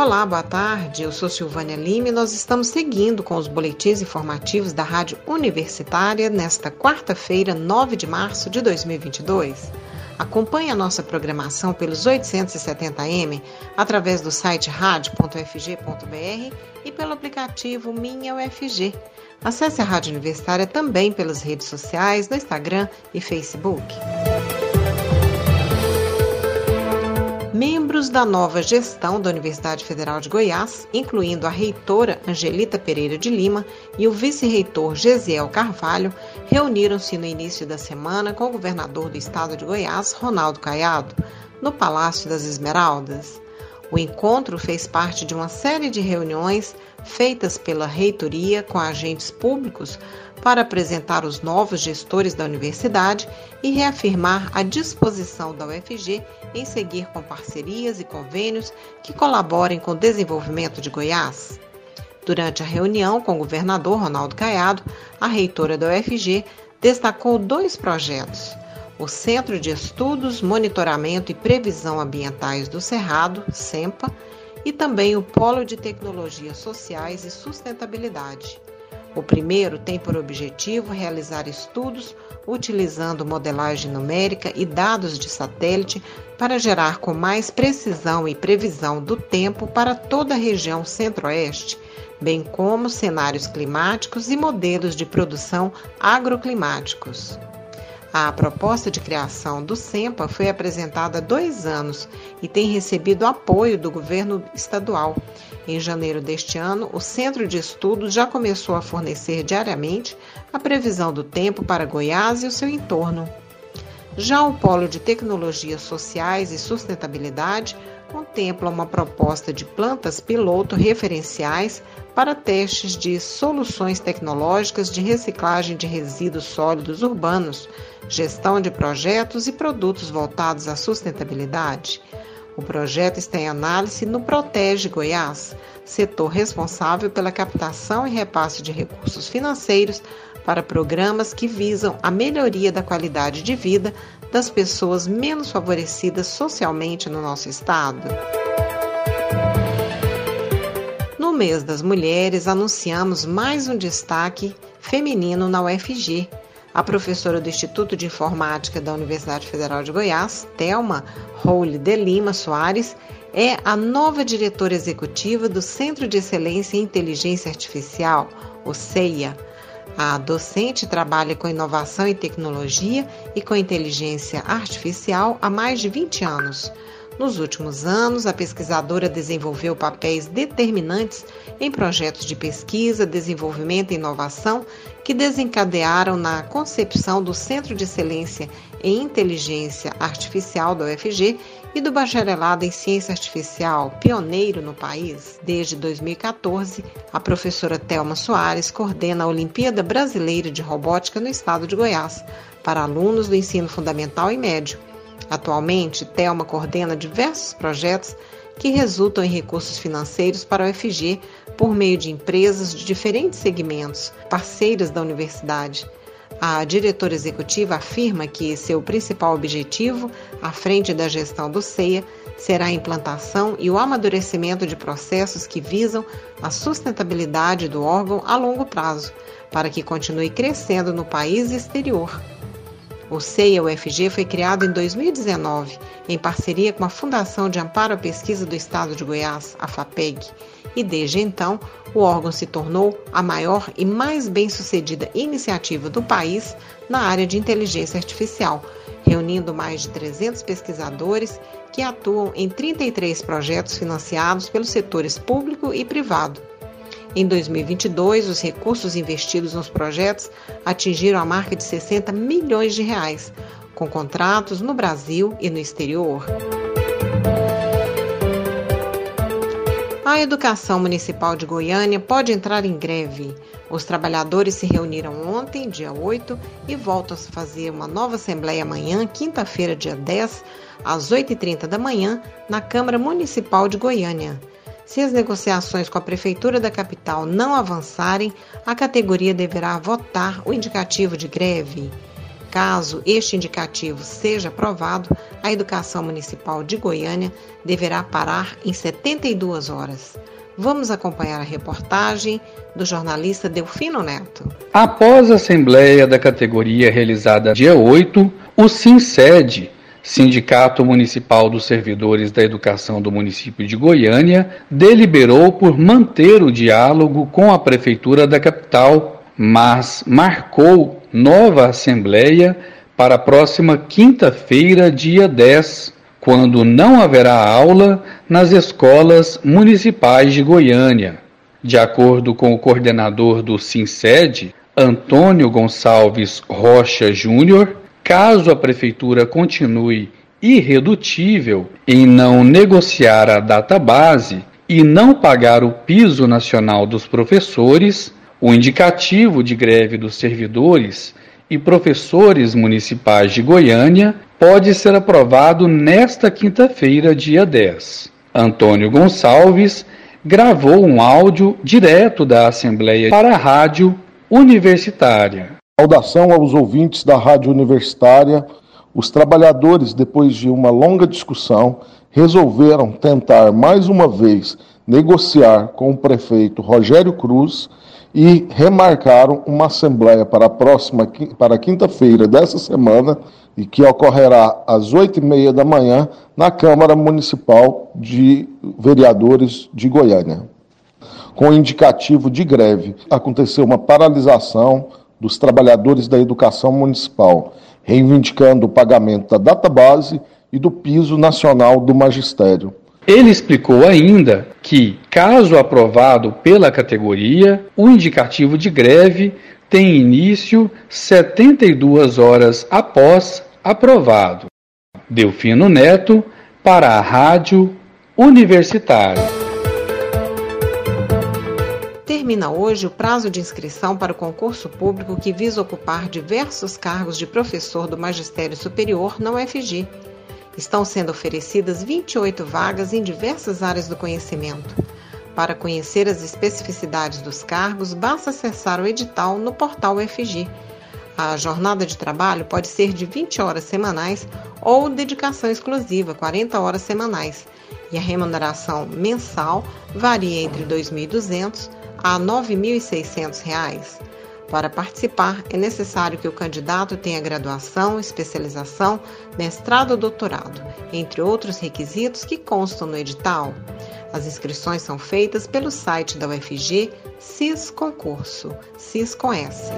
Olá, boa tarde. Eu sou Silvânia Lima e nós estamos seguindo com os boletins informativos da Rádio Universitária nesta quarta-feira, 9 de março de 2022. Acompanhe a nossa programação pelos 870m através do site rádio.fg.br e pelo aplicativo Minha UFG. Acesse a Rádio Universitária também pelas redes sociais, no Instagram e Facebook. Membros da nova gestão da Universidade Federal de Goiás, incluindo a reitora Angelita Pereira de Lima e o vice-reitor Gesiel Carvalho, reuniram-se no início da semana com o governador do estado de Goiás, Ronaldo Caiado, no Palácio das Esmeraldas. O encontro fez parte de uma série de reuniões feitas pela reitoria com agentes públicos para apresentar os novos gestores da universidade e reafirmar a disposição da UFG em seguir com parcerias e convênios que colaborem com o desenvolvimento de Goiás. Durante a reunião com o governador Ronaldo Caiado, a reitora da UFG destacou dois projetos: o Centro de Estudos, Monitoramento e Previsão Ambientais do Cerrado, CEMPA, e também o Polo de Tecnologias Sociais e Sustentabilidade. O primeiro tem por objetivo realizar estudos utilizando modelagem numérica e dados de satélite para gerar com mais precisão e previsão do tempo para toda a região centro-oeste, bem como cenários climáticos e modelos de produção agroclimáticos. A proposta de criação do SEMPA foi apresentada há dois anos e tem recebido apoio do governo estadual. Em janeiro deste ano, o Centro de Estudos já começou a fornecer diariamente a previsão do tempo para Goiás e o seu entorno. Já o Polo de Tecnologias Sociais e Sustentabilidade contempla uma proposta de plantas piloto referenciais para testes de soluções tecnológicas de reciclagem de resíduos sólidos urbanos, gestão de projetos e produtos voltados à sustentabilidade. O projeto está em análise no Protege Goiás, setor responsável pela captação e repasse de recursos financeiros para programas que visam a melhoria da qualidade de vida das pessoas menos favorecidas socialmente no nosso estado. No mês das mulheres, anunciamos mais um destaque feminino na UFG. A professora do Instituto de Informática da Universidade Federal de Goiás, Thelma Roule de Lima Soares, é a nova diretora executiva do Centro de Excelência em Inteligência Artificial, o CEIA. A docente trabalha com inovação e tecnologia e com inteligência artificial há mais de 20 anos. Nos últimos anos, a pesquisadora desenvolveu papéis determinantes em projetos de pesquisa, desenvolvimento e inovação que desencadearam na concepção do Centro de Excelência em Inteligência Artificial da UFG e do Bacharelado em Ciência Artificial, pioneiro no país. Desde 2014, a professora Thelma Soares coordena a Olimpíada Brasileira de Robótica no estado de Goiás, para alunos do ensino fundamental e médio Atualmente, Telma coordena diversos projetos que resultam em recursos financeiros para o UFG por meio de empresas de diferentes segmentos, parceiras da universidade. A diretora executiva afirma que seu principal objetivo, à frente da gestão do CEIA, será a implantação e o amadurecimento de processos que visam a sustentabilidade do órgão a longo prazo, para que continue crescendo no país e exterior. O CEIA UFG foi criado em 2019 em parceria com a Fundação de Amparo à Pesquisa do Estado de Goiás, a FAPEG, e desde então o órgão se tornou a maior e mais bem-sucedida iniciativa do país na área de inteligência artificial, reunindo mais de 300 pesquisadores que atuam em 33 projetos financiados pelos setores público e privado em 2022, os recursos investidos nos projetos atingiram a marca de 60 milhões de reais, com contratos no Brasil e no exterior. A Educação Municipal de Goiânia pode entrar em greve. Os trabalhadores se reuniram ontem, dia 8, e voltam a fazer uma nova assembleia amanhã, quinta-feira, dia 10, às 8h30 da manhã, na Câmara Municipal de Goiânia. Se as negociações com a Prefeitura da capital não avançarem, a categoria deverá votar o indicativo de greve. Caso este indicativo seja aprovado, a educação municipal de Goiânia deverá parar em 72 horas. Vamos acompanhar a reportagem do jornalista Delfino Neto. Após a assembleia da categoria realizada dia 8, o SINSED, Sindicato Municipal dos Servidores da Educação do município de Goiânia, deliberou por manter o diálogo com a prefeitura da capital, mas marcou nova assembleia para a próxima quinta-feira, dia 10, quando não haverá aula nas escolas municipais de Goiânia. De acordo com o coordenador do SINSED, Antônio Gonçalves Rocha Júnior, caso a prefeitura continue irredutível em não negociar a data base e não pagar o piso nacional dos professores, o indicativo de greve dos servidores e professores municipais de Goiânia pode ser aprovado nesta quinta-feira, dia 10. Antônio Gonçalves gravou um áudio direto da Assembleia para a Rádio Universitária. Saudação aos ouvintes da Rádio Universitária. Os trabalhadores, depois de uma longa discussão, resolveram tentar mais uma vez negociar com o prefeito Rogério Cruz e remarcaram uma assembleia para a próxima para quinta-feira dessa semana e que ocorrerá às oito e meia da manhã na Câmara Municipal de Vereadores de Goiânia. Com indicativo de greve, aconteceu uma paralisação dos trabalhadores da educação municipal, reivindicando o pagamento da database e do piso nacional do magistério. Ele explicou ainda que, caso aprovado pela categoria, o indicativo de greve tem início 72 horas após aprovado. Delfino Neto, para a Rádio Universitária. Termina hoje o prazo de inscrição para o concurso público que visa ocupar diversos cargos de professor do Magistério Superior na UFG. Estão sendo oferecidas 28 vagas em diversas áreas do conhecimento. Para conhecer as especificidades dos cargos, basta acessar o edital no portal UFG. A jornada de trabalho pode ser de 20 horas semanais ou dedicação exclusiva, 40 horas semanais, e a remuneração mensal varia entre R$ 2.200 a R$ 9.600. Para participar, é necessário que o candidato tenha graduação, especialização, mestrado ou doutorado, entre outros requisitos que constam no edital. As inscrições são feitas pelo site da UFG CIS Concurso, CIS com S.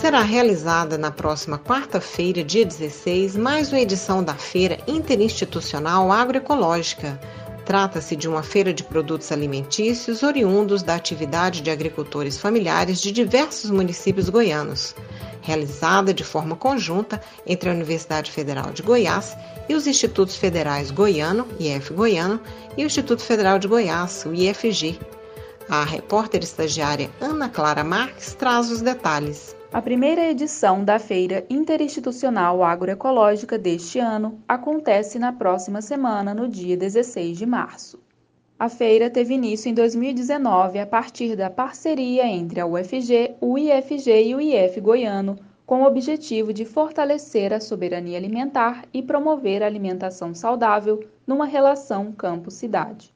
Será realizada na próxima quarta-feira, dia 16, mais uma edição da Feira Interinstitucional Agroecológica. Trata-se de uma feira de produtos alimentícios oriundos da atividade de agricultores familiares de diversos municípios goianos, realizada de forma conjunta entre a Universidade Federal de Goiás e os Institutos Federais Goiano, IF Goiano, e o Instituto Federal de Goiás, o IFG. A repórter estagiária Ana Clara Marques traz os detalhes. A primeira edição da Feira Interinstitucional Agroecológica deste ano acontece na próxima semana, no dia 16 de março. A feira teve início em 2019 a partir da parceria entre a UFG, o IFG e o IF Goiano, com o objetivo de fortalecer a soberania alimentar e promover a alimentação saudável numa relação campo-cidade.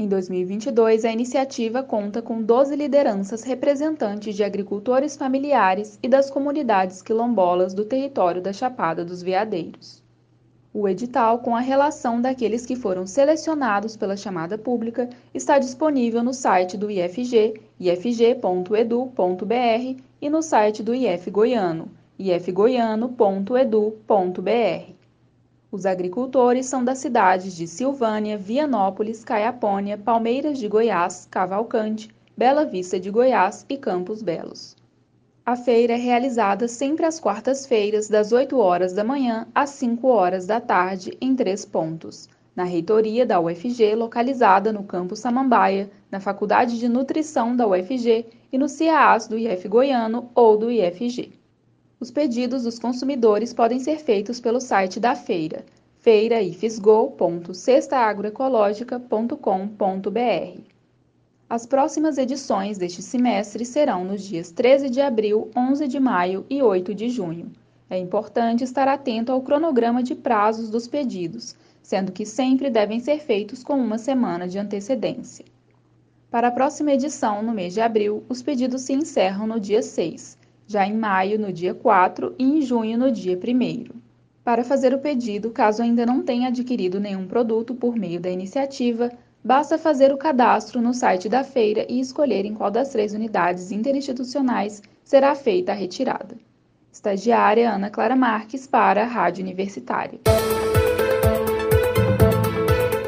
Em 2022, a iniciativa conta com 12 lideranças representantes de agricultores familiares e das comunidades quilombolas do território da Chapada dos Veadeiros. O edital, com a relação daqueles que foram selecionados pela chamada pública, está disponível no site do IFG, ifg.edu.br, e no site do IF Goiano, ifgoiano.edu.br. Os agricultores são das cidades de Silvânia, Vianópolis, Caiapônia, Palmeiras de Goiás, Cavalcante, Bela Vista de Goiás e Campos Belos. A feira é realizada sempre às quartas-feiras, das 8 horas da manhã às 5 horas da tarde, em três pontos. Na reitoria da UFG, localizada no campus Samambaia, na Faculdade de Nutrição da UFG e no CIAAS do IF Goiano ou do IFG. Os pedidos dos consumidores podem ser feitos pelo site da feira, feiraifisgo.cestaagroecológica.com.br. As próximas edições deste semestre serão nos dias 13 de abril, 11 de maio e 8 de junho. É importante estar atento ao cronograma de prazos dos pedidos, sendo que sempre devem ser feitos com uma semana de antecedência. Para a próxima edição, no mês de abril, os pedidos se encerram no dia 6, já em maio, no dia 4 e em junho, no dia 1. Para fazer o pedido, caso ainda não tenha adquirido nenhum produto por meio da iniciativa, Basta fazer o cadastro no site da feira e escolher em qual das três unidades interinstitucionais será feita a retirada. Estagiária Ana Clara Marques para a Rádio Universitária.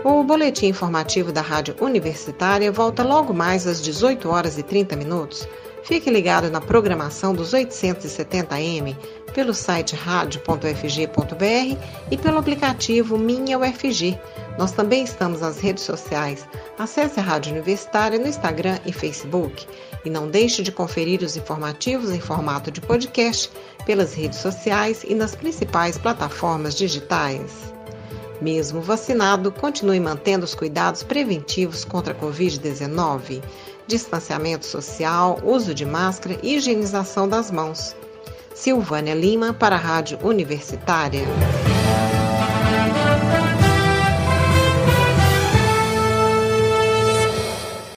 O boletim informativo da Rádio Universitária volta logo mais às 18 horas e 30 minutos. Fique ligado na programação dos 870M pelo site radio.fg.br e pelo aplicativo Minha UFG. Nós também estamos nas redes sociais. Acesse a Rádio Universitária no Instagram e Facebook. E não deixe de conferir os informativos em formato de podcast pelas redes sociais e nas principais plataformas digitais. Mesmo vacinado, continue mantendo os cuidados preventivos contra a Covid-19, distanciamento social, uso de máscara e higienização das mãos. Silvânia Lima para a Rádio Universitária.